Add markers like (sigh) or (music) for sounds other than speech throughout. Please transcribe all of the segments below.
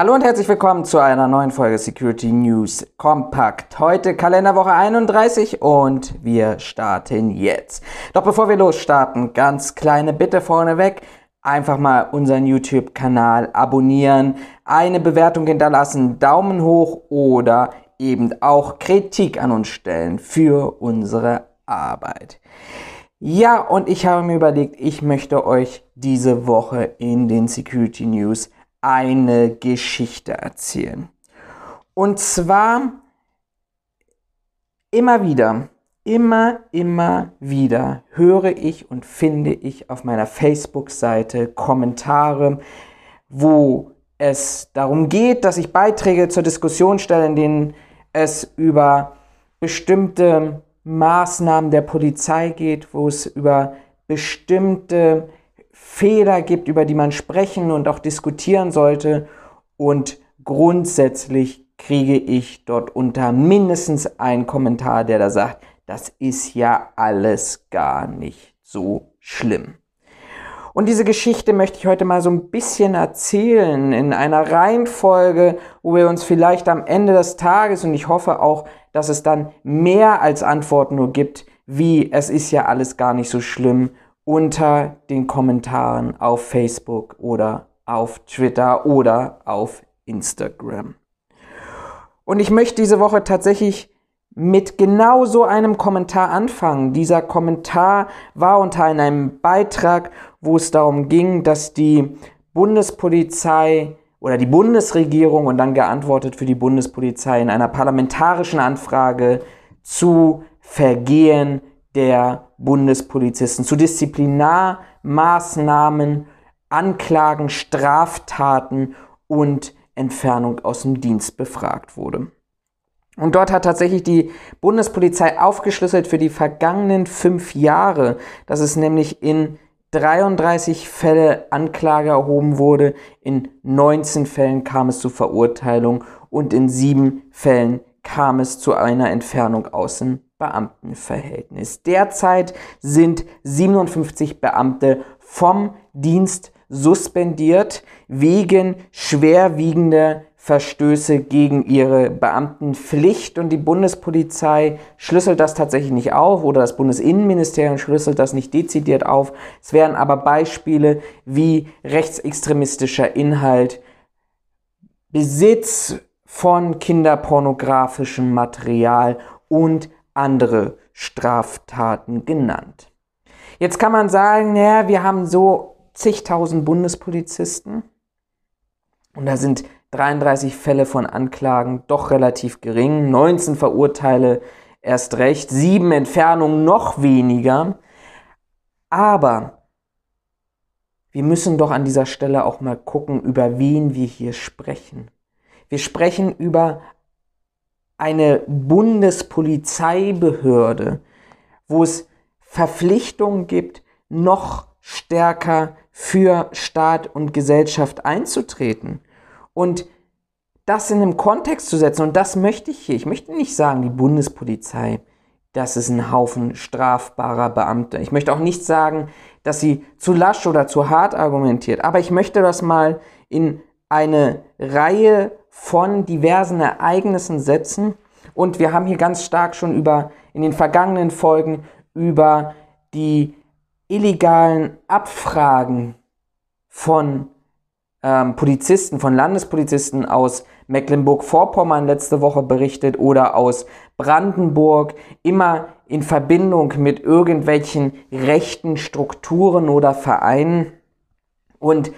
Hallo und herzlich willkommen zu einer neuen Folge Security News Kompakt. Heute Kalenderwoche 31 und wir starten jetzt. Doch bevor wir losstarten, ganz kleine Bitte vorneweg. Einfach mal unseren YouTube-Kanal abonnieren, eine Bewertung hinterlassen, Daumen hoch oder eben auch Kritik an uns stellen für unsere Arbeit. Ja, und ich habe mir überlegt, ich möchte euch diese Woche in den Security News eine Geschichte erzählen. Und zwar immer wieder, immer, immer wieder höre ich und finde ich auf meiner Facebook-Seite Kommentare, wo es darum geht, dass ich Beiträge zur Diskussion stelle, in denen es über bestimmte Maßnahmen der Polizei geht, wo es über bestimmte Fehler gibt, über die man sprechen und auch diskutieren sollte. Und grundsätzlich kriege ich dort unter mindestens einen Kommentar, der da sagt, das ist ja alles gar nicht so schlimm. Und diese Geschichte möchte ich heute mal so ein bisschen erzählen in einer Reihenfolge, wo wir uns vielleicht am Ende des Tages und ich hoffe auch, dass es dann mehr als Antworten nur gibt, wie es ist ja alles gar nicht so schlimm unter den Kommentaren auf Facebook oder auf Twitter oder auf Instagram. Und ich möchte diese Woche tatsächlich mit genau so einem Kommentar anfangen. Dieser Kommentar war unter einem Beitrag, wo es darum ging, dass die Bundespolizei oder die Bundesregierung und dann geantwortet für die Bundespolizei in einer parlamentarischen Anfrage zu Vergehen der Bundespolizisten, zu Disziplinarmaßnahmen, Anklagen, Straftaten und Entfernung aus dem Dienst befragt wurde. Und dort hat tatsächlich die Bundespolizei aufgeschlüsselt für die vergangenen fünf Jahre, dass es nämlich in 33 Fälle Anklage erhoben wurde, in 19 Fällen kam es zu Verurteilung und in sieben Fällen kam es zu einer Entfernung aus dem Beamtenverhältnis. Derzeit sind 57 Beamte vom Dienst suspendiert wegen schwerwiegender Verstöße gegen ihre Beamtenpflicht und die Bundespolizei schlüsselt das tatsächlich nicht auf oder das Bundesinnenministerium schlüsselt das nicht dezidiert auf. Es wären aber Beispiele wie rechtsextremistischer Inhalt, Besitz von kinderpornografischem Material und andere Straftaten genannt. Jetzt kann man sagen, naja, wir haben so zigtausend Bundespolizisten und da sind 33 Fälle von Anklagen doch relativ gering, 19 Verurteile erst recht, 7 Entfernungen noch weniger. Aber wir müssen doch an dieser Stelle auch mal gucken, über wen wir hier sprechen. Wir sprechen über eine Bundespolizeibehörde, wo es Verpflichtungen gibt, noch stärker für Staat und Gesellschaft einzutreten. Und das in einem Kontext zu setzen, und das möchte ich hier. Ich möchte nicht sagen, die Bundespolizei, das ist ein Haufen strafbarer Beamter. Ich möchte auch nicht sagen, dass sie zu lasch oder zu hart argumentiert. Aber ich möchte das mal in eine Reihe von diversen Ereignissen setzen. Und wir haben hier ganz stark schon über, in den vergangenen Folgen, über die illegalen Abfragen von ähm, Polizisten, von Landespolizisten aus Mecklenburg-Vorpommern letzte Woche berichtet oder aus Brandenburg, immer in Verbindung mit irgendwelchen rechten Strukturen oder Vereinen. Und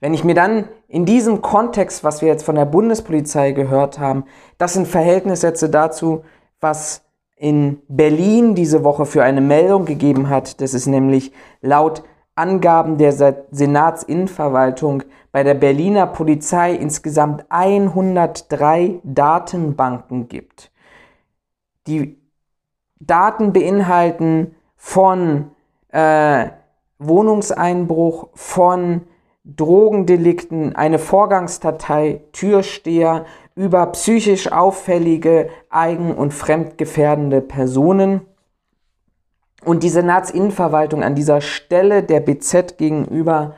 wenn ich mir dann in diesem Kontext, was wir jetzt von der Bundespolizei gehört haben, das in Verhältnis setze dazu, was in Berlin diese Woche für eine Meldung gegeben hat, das ist nämlich laut Angaben der Senatsinnenverwaltung bei der Berliner Polizei insgesamt 103 Datenbanken gibt. Die Daten beinhalten von äh, Wohnungseinbruch, von Drogendelikten, eine Vorgangsdatei, Türsteher, über psychisch auffällige, eigen- und fremdgefährdende Personen und die Senatsinnenverwaltung an dieser Stelle der BZ gegenüber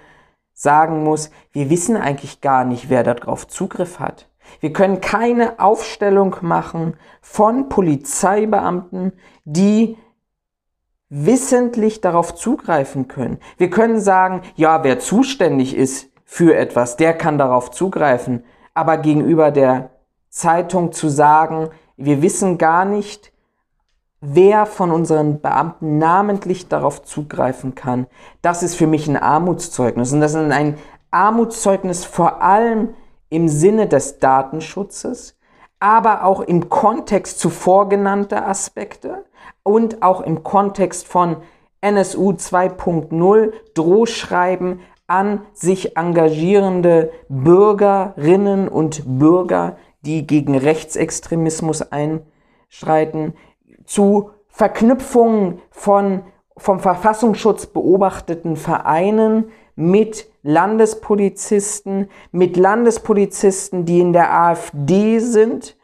sagen muss, wir wissen eigentlich gar nicht, wer darauf Zugriff hat. Wir können keine Aufstellung machen von Polizeibeamten, die wissentlich darauf zugreifen können. Wir können sagen, ja, wer zuständig ist für etwas, der kann darauf zugreifen. Aber gegenüber der Zeitung zu sagen, wir wissen gar nicht, wer von unseren Beamten namentlich darauf zugreifen kann, das ist für mich ein Armutszeugnis. Und das ist ein Armutszeugnis vor allem im Sinne des Datenschutzes, aber auch im Kontext zuvor genannter Aspekte und auch im Kontext von NSU 2.0 Drohschreiben an sich engagierende Bürgerinnen und Bürger, die gegen Rechtsextremismus einstreiten, zu Verknüpfungen von vom Verfassungsschutz beobachteten Vereinen mit Landespolizisten, mit Landespolizisten, die in der AfD sind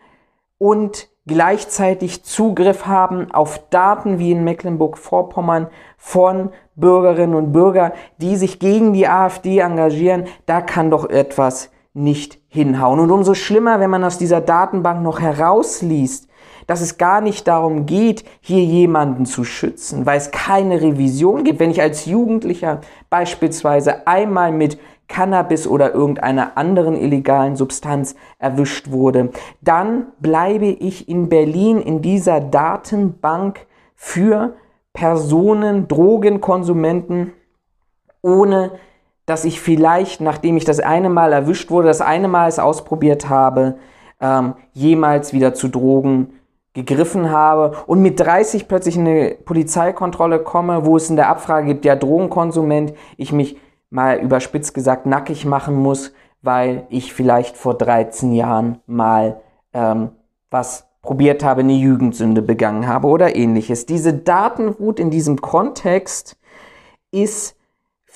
und gleichzeitig Zugriff haben auf Daten wie in Mecklenburg-Vorpommern von Bürgerinnen und Bürgern, die sich gegen die AfD engagieren, da kann doch etwas nicht hinhauen. Und umso schlimmer, wenn man aus dieser Datenbank noch herausliest, dass es gar nicht darum geht, hier jemanden zu schützen, weil es keine Revision gibt. Wenn ich als Jugendlicher beispielsweise einmal mit Cannabis oder irgendeiner anderen illegalen Substanz erwischt wurde, dann bleibe ich in Berlin in dieser Datenbank für Personen, Drogenkonsumenten, ohne dass ich vielleicht, nachdem ich das eine Mal erwischt wurde, das eine Mal es ausprobiert habe, ähm, jemals wieder zu Drogen gegriffen habe und mit 30 plötzlich in eine Polizeikontrolle komme, wo es in der Abfrage gibt, der Drogenkonsument, ich mich mal überspitzt gesagt nackig machen muss, weil ich vielleicht vor 13 Jahren mal ähm, was probiert habe, eine Jugendsünde begangen habe oder ähnliches. Diese Datenwut in diesem Kontext ist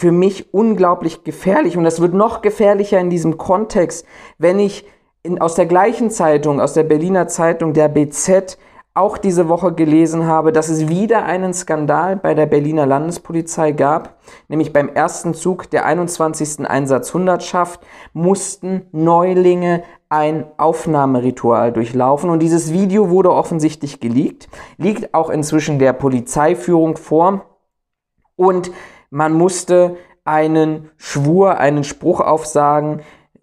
für mich unglaublich gefährlich. Und das wird noch gefährlicher in diesem Kontext, wenn ich in, aus der gleichen Zeitung, aus der Berliner Zeitung, der BZ, auch diese Woche gelesen habe, dass es wieder einen Skandal bei der Berliner Landespolizei gab, nämlich beim ersten Zug der 21. Einsatzhundertschaft mussten Neulinge ein Aufnahmeritual durchlaufen. Und dieses Video wurde offensichtlich geleakt, liegt auch inzwischen der Polizeiführung vor. Und man musste einen Schwur, einen Spruch aufsagen,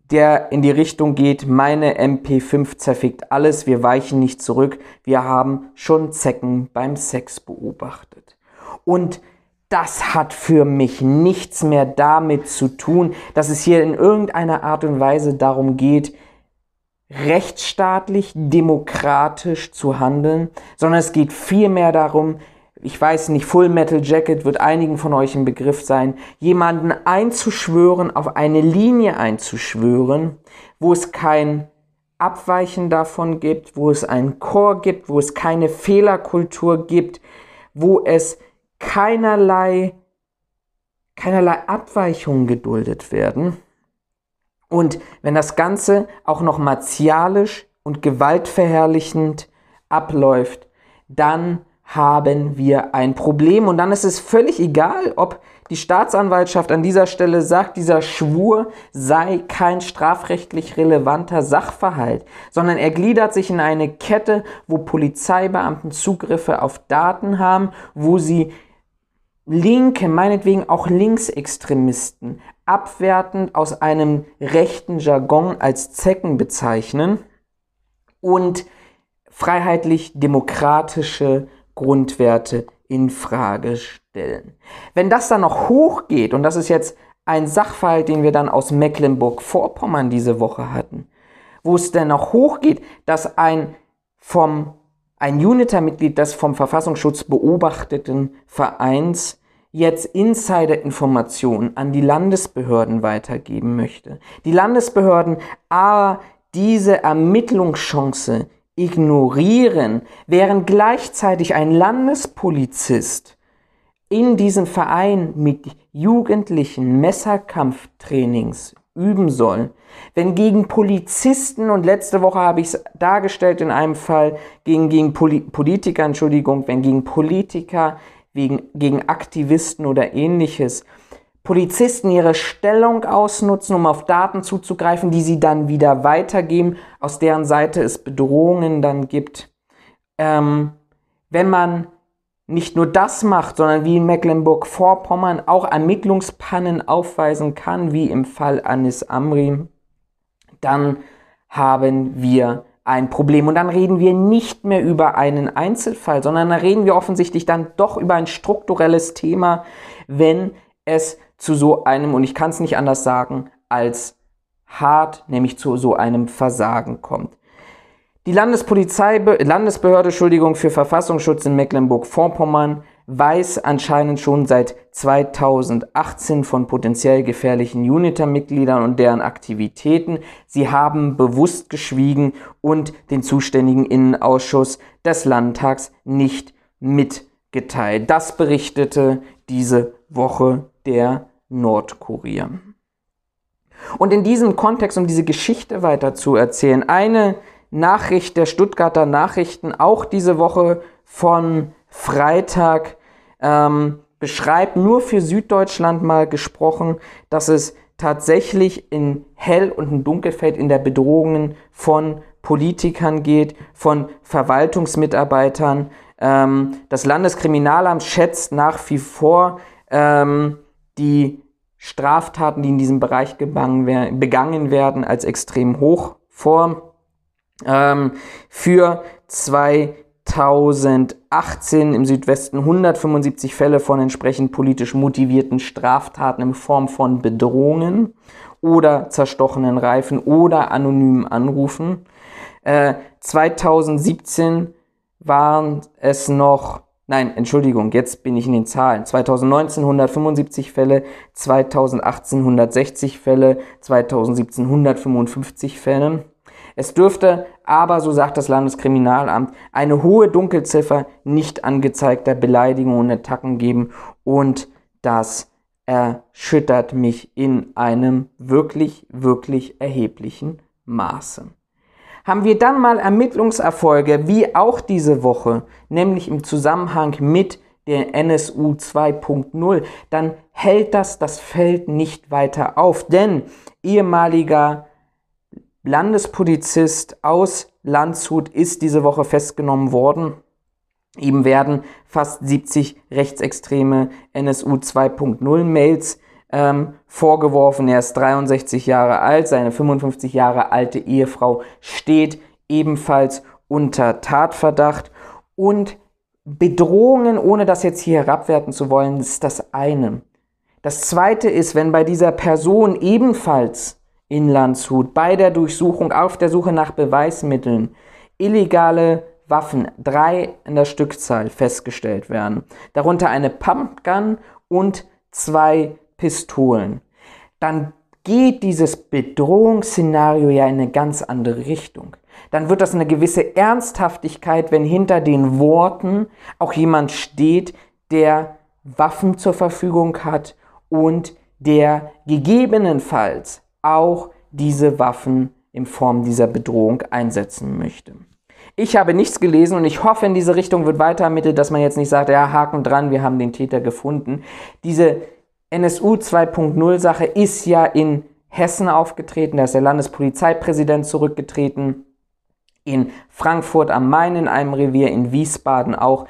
der in die Richtung geht, meine MP5 zerfickt alles, wir weichen nicht zurück, wir haben schon Zecken beim Sex beobachtet. Und das hat für mich nichts mehr damit zu tun, dass es hier in irgendeiner Art und Weise darum geht, rechtsstaatlich, demokratisch zu handeln, sondern es geht vielmehr darum, ich weiß nicht, Full Metal Jacket wird einigen von euch ein Begriff sein, jemanden einzuschwören, auf eine Linie einzuschwören, wo es kein Abweichen davon gibt, wo es einen Chor gibt, wo es keine Fehlerkultur gibt, wo es keinerlei, keinerlei Abweichungen geduldet werden. Und wenn das Ganze auch noch martialisch und gewaltverherrlichend abläuft, dann haben wir ein Problem. Und dann ist es völlig egal, ob die Staatsanwaltschaft an dieser Stelle sagt, dieser Schwur sei kein strafrechtlich relevanter Sachverhalt, sondern er gliedert sich in eine Kette, wo Polizeibeamten Zugriffe auf Daten haben, wo sie Linke, meinetwegen auch Linksextremisten, abwertend aus einem rechten Jargon als Zecken bezeichnen und freiheitlich-demokratische Grundwerte in Frage stellen. Wenn das dann noch hochgeht, und das ist jetzt ein Sachverhalt, den wir dann aus Mecklenburg-Vorpommern diese Woche hatten, wo es dann noch hochgeht, dass ein vom ein Uniter-Mitglied des vom Verfassungsschutz beobachteten Vereins jetzt Insider-Informationen an die Landesbehörden weitergeben möchte. Die Landesbehörden aber diese Ermittlungschance ignorieren, während gleichzeitig ein Landespolizist in diesem Verein mit Jugendlichen Messerkampftrainings üben soll, wenn gegen Polizisten, und letzte Woche habe ich es dargestellt in einem Fall, gegen, gegen Poli Politiker, Entschuldigung, wenn gegen Politiker, wegen, gegen Aktivisten oder ähnliches Polizisten ihre Stellung ausnutzen, um auf Daten zuzugreifen, die sie dann wieder weitergeben, aus deren Seite es Bedrohungen dann gibt. Ähm, wenn man nicht nur das macht, sondern wie in Mecklenburg-Vorpommern auch Ermittlungspannen aufweisen kann, wie im Fall Anis Amri, dann haben wir ein Problem. Und dann reden wir nicht mehr über einen Einzelfall, sondern dann reden wir offensichtlich dann doch über ein strukturelles Thema, wenn es zu so einem, und ich kann es nicht anders sagen, als hart, nämlich zu so einem Versagen kommt. Die Landespolizei, Landesbehörde Entschuldigung, für Verfassungsschutz in Mecklenburg-Vorpommern weiß anscheinend schon seit 2018 von potenziell gefährlichen UNITA-Mitgliedern und deren Aktivitäten. Sie haben bewusst geschwiegen und den zuständigen Innenausschuss des Landtags nicht mitgeteilt. Das berichtete diese Woche der Nordkurier. Und in diesem Kontext, um diese Geschichte weiter zu erzählen, eine Nachricht der Stuttgarter Nachrichten, auch diese Woche von Freitag, ähm, beschreibt nur für Süddeutschland mal gesprochen, dass es tatsächlich in Hell- und in Dunkelfeld in der Bedrohungen von Politikern geht, von Verwaltungsmitarbeitern. Ähm, das Landeskriminalamt schätzt nach wie vor ähm, die Straftaten, die in diesem Bereich begangen werden, als extrem hoch vor. Ähm, für zwei 2018 im Südwesten 175 Fälle von entsprechend politisch motivierten Straftaten in Form von Bedrohungen oder zerstochenen Reifen oder anonymen Anrufen. Äh, 2017 waren es noch, nein, Entschuldigung, jetzt bin ich in den Zahlen. 2019 175 Fälle, 2018 160 Fälle, 2017 155 Fälle. Es dürfte aber, so sagt das Landeskriminalamt, eine hohe Dunkelziffer nicht angezeigter Beleidigungen und Attacken geben und das erschüttert mich in einem wirklich, wirklich erheblichen Maße. Haben wir dann mal Ermittlungserfolge, wie auch diese Woche, nämlich im Zusammenhang mit der NSU 2.0, dann hält das das Feld nicht weiter auf, denn ehemaliger Landespolizist aus Landshut ist diese Woche festgenommen worden. Ihm werden fast 70 rechtsextreme NSU 2.0 Mails ähm, vorgeworfen. Er ist 63 Jahre alt, seine 55 Jahre alte Ehefrau steht ebenfalls unter Tatverdacht und Bedrohungen, ohne das jetzt hier herabwerten zu wollen, ist das eine. Das zweite ist, wenn bei dieser Person ebenfalls in Landshut bei der Durchsuchung auf der Suche nach Beweismitteln illegale Waffen, drei in der Stückzahl, festgestellt werden. Darunter eine Pumpgun und zwei Pistolen. Dann geht dieses Bedrohungsszenario ja in eine ganz andere Richtung. Dann wird das eine gewisse Ernsthaftigkeit, wenn hinter den Worten auch jemand steht, der Waffen zur Verfügung hat und der gegebenenfalls auch diese Waffen in Form dieser Bedrohung einsetzen möchte. Ich habe nichts gelesen und ich hoffe, in diese Richtung wird weiter ermittelt, dass man jetzt nicht sagt, ja, Haken dran, wir haben den Täter gefunden. Diese NSU 2.0 Sache ist ja in Hessen aufgetreten, da ist der Landespolizeipräsident zurückgetreten, in Frankfurt am Main in einem Revier, in Wiesbaden auch.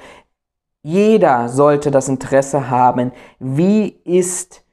Jeder sollte das Interesse haben, wie ist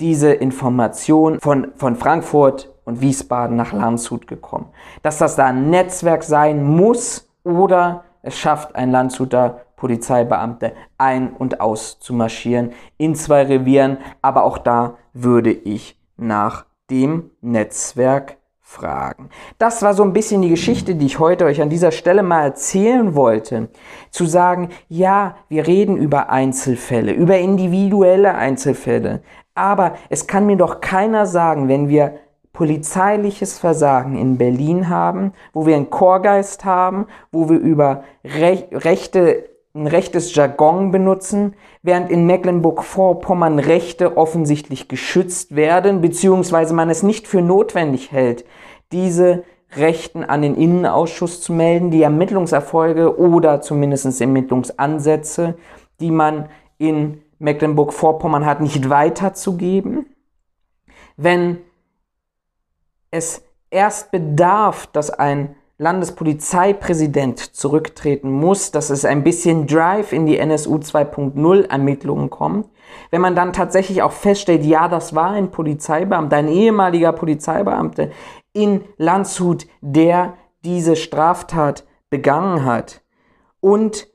diese Information von, von Frankfurt und Wiesbaden nach Landshut gekommen. Dass das da ein Netzwerk sein muss oder es schafft ein Landshuter Polizeibeamte ein- und aus zu marschieren in zwei Revieren, aber auch da würde ich nach dem Netzwerk fragen. Das war so ein bisschen die Geschichte, die ich heute euch an dieser Stelle mal erzählen wollte. Zu sagen, ja, wir reden über Einzelfälle, über individuelle Einzelfälle, aber es kann mir doch keiner sagen, wenn wir polizeiliches Versagen in Berlin haben, wo wir einen Chorgeist haben, wo wir über Rech Rechte, ein rechtes Jargon benutzen, während in Mecklenburg-Vorpommern Rechte offensichtlich geschützt werden, beziehungsweise man es nicht für notwendig hält, diese Rechten an den Innenausschuss zu melden, die Ermittlungserfolge oder zumindest Ermittlungsansätze, die man in Mecklenburg-Vorpommern hat, nicht weiterzugeben, wenn es erst bedarf, dass ein Landespolizeipräsident zurücktreten muss, dass es ein bisschen Drive in die NSU 2.0 Ermittlungen kommt, wenn man dann tatsächlich auch feststellt, ja, das war ein Polizeibeamter, ein ehemaliger Polizeibeamter in Landshut, der diese Straftat begangen hat und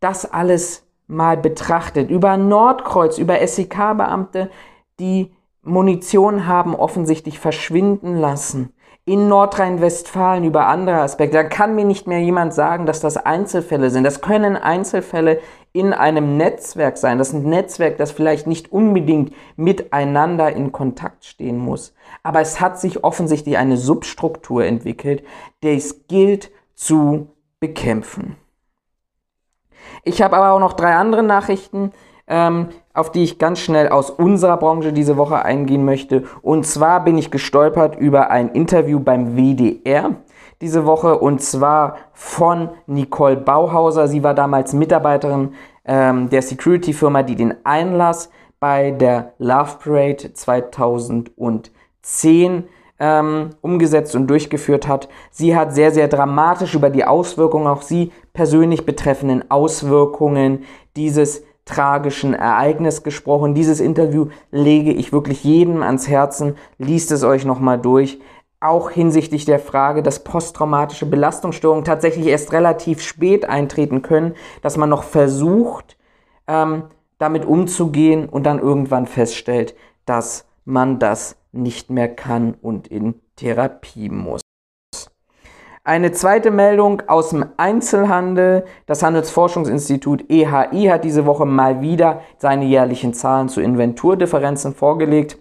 das alles mal betrachtet, über Nordkreuz, über SEK-Beamte, die Munition haben offensichtlich verschwinden lassen, in Nordrhein-Westfalen über andere Aspekte. Da kann mir nicht mehr jemand sagen, dass das Einzelfälle sind. Das können Einzelfälle in einem Netzwerk sein. Das ist ein Netzwerk, das vielleicht nicht unbedingt miteinander in Kontakt stehen muss. Aber es hat sich offensichtlich eine Substruktur entwickelt, die es gilt zu bekämpfen. Ich habe aber auch noch drei andere Nachrichten, ähm, auf die ich ganz schnell aus unserer Branche diese Woche eingehen möchte. Und zwar bin ich gestolpert über ein Interview beim WDR diese Woche und zwar von Nicole Bauhauser. Sie war damals Mitarbeiterin ähm, der Security-Firma, die den Einlass bei der Love Parade 2010 ähm, umgesetzt und durchgeführt hat. Sie hat sehr, sehr dramatisch über die Auswirkungen, auch sie persönlich betreffenden Auswirkungen dieses tragischen Ereignis gesprochen. Dieses Interview lege ich wirklich jedem ans Herzen. Liest es euch nochmal durch. Auch hinsichtlich der Frage, dass posttraumatische Belastungsstörungen tatsächlich erst relativ spät eintreten können, dass man noch versucht, ähm, damit umzugehen und dann irgendwann feststellt, dass man das nicht mehr kann und in Therapie muss. Eine zweite Meldung aus dem Einzelhandel. Das Handelsforschungsinstitut EHI hat diese Woche mal wieder seine jährlichen Zahlen zu Inventurdifferenzen vorgelegt.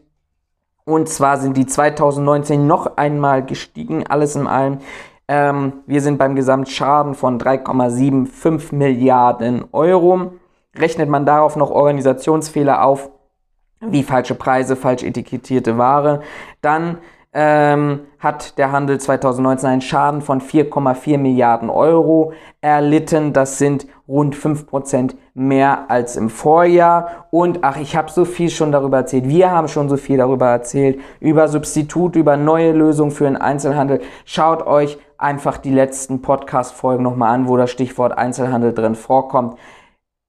Und zwar sind die 2019 noch einmal gestiegen, alles in allem. Ähm, wir sind beim Gesamtschaden von 3,75 Milliarden Euro. Rechnet man darauf noch Organisationsfehler auf, wie falsche Preise, falsch etikettierte Ware, dann ähm, hat der Handel 2019 einen Schaden von 4,4 Milliarden Euro erlitten. Das sind rund 5% mehr als im Vorjahr. Und ach, ich habe so viel schon darüber erzählt. Wir haben schon so viel darüber erzählt. Über Substitut, über neue Lösungen für den Einzelhandel. Schaut euch einfach die letzten Podcast-Folgen nochmal an, wo das Stichwort Einzelhandel drin vorkommt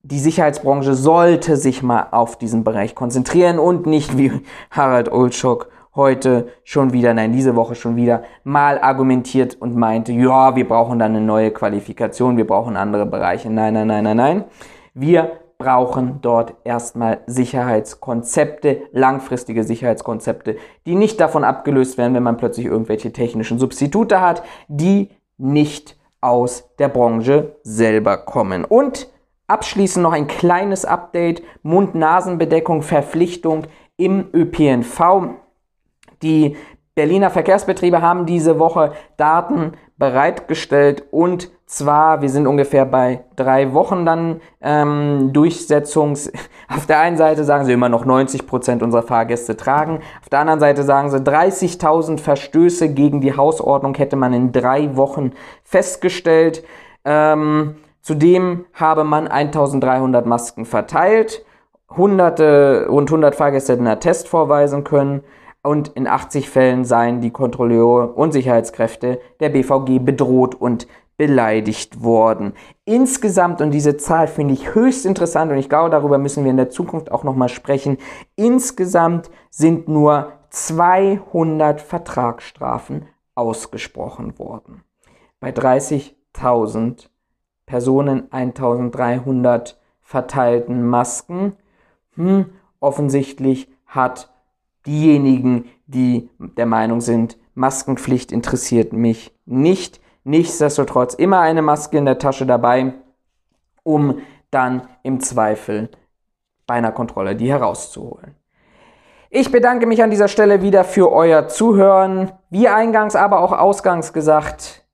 die Sicherheitsbranche sollte sich mal auf diesen Bereich konzentrieren und nicht wie Harald Olschok heute schon wieder, nein, diese Woche schon wieder mal argumentiert und meinte, ja, wir brauchen dann eine neue Qualifikation, wir brauchen andere Bereiche. Nein, nein, nein, nein, nein. Wir brauchen dort erstmal Sicherheitskonzepte, langfristige Sicherheitskonzepte, die nicht davon abgelöst werden, wenn man plötzlich irgendwelche technischen Substitute hat, die nicht aus der Branche selber kommen. Und abschließend noch ein kleines Update, Mund-Nasen-Bedeckung, Verpflichtung im ÖPNV. Die Berliner Verkehrsbetriebe haben diese Woche Daten bereitgestellt und zwar, wir sind ungefähr bei drei Wochen dann ähm, Durchsetzungs. (laughs) Auf der einen Seite sagen sie immer noch 90 Prozent unserer Fahrgäste tragen. Auf der anderen Seite sagen sie, 30.000 Verstöße gegen die Hausordnung hätte man in drei Wochen festgestellt. Ähm, zudem habe man 1.300 Masken verteilt. Hunderte, rund 100 Fahrgäste hätten einen Test vorweisen können und in 80 Fällen seien die Kontrolleure und Sicherheitskräfte der BVG bedroht und beleidigt worden. Insgesamt, und diese Zahl finde ich höchst interessant und ich glaube, darüber müssen wir in der Zukunft auch nochmal sprechen, insgesamt sind nur 200 Vertragsstrafen ausgesprochen worden. Bei 30.000 Personen 1.300 verteilten Masken. Hm, offensichtlich hat diejenigen, die der Meinung sind, Maskenpflicht interessiert mich nicht. Nichtsdestotrotz immer eine Maske in der Tasche dabei, um dann im Zweifel bei einer Kontrolle die herauszuholen. Ich bedanke mich an dieser Stelle wieder für euer Zuhören. Wie eingangs, aber auch ausgangs gesagt,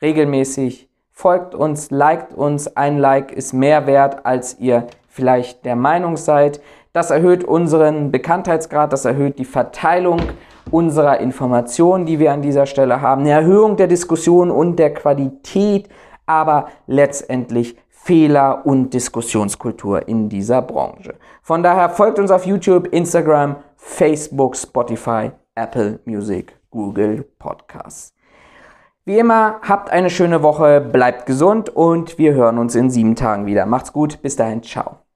regelmäßig folgt uns, liked uns. Ein Like ist mehr wert, als ihr vielleicht der Meinung seid. Das erhöht unseren Bekanntheitsgrad, das erhöht die Verteilung unserer Informationen, die wir an dieser Stelle haben, eine Erhöhung der Diskussion und der Qualität, aber letztendlich Fehler und Diskussionskultur in dieser Branche. Von daher folgt uns auf YouTube, Instagram, Facebook, Spotify, Apple Music, Google Podcasts. Wie immer, habt eine schöne Woche, bleibt gesund und wir hören uns in sieben Tagen wieder. Macht's gut, bis dahin, ciao.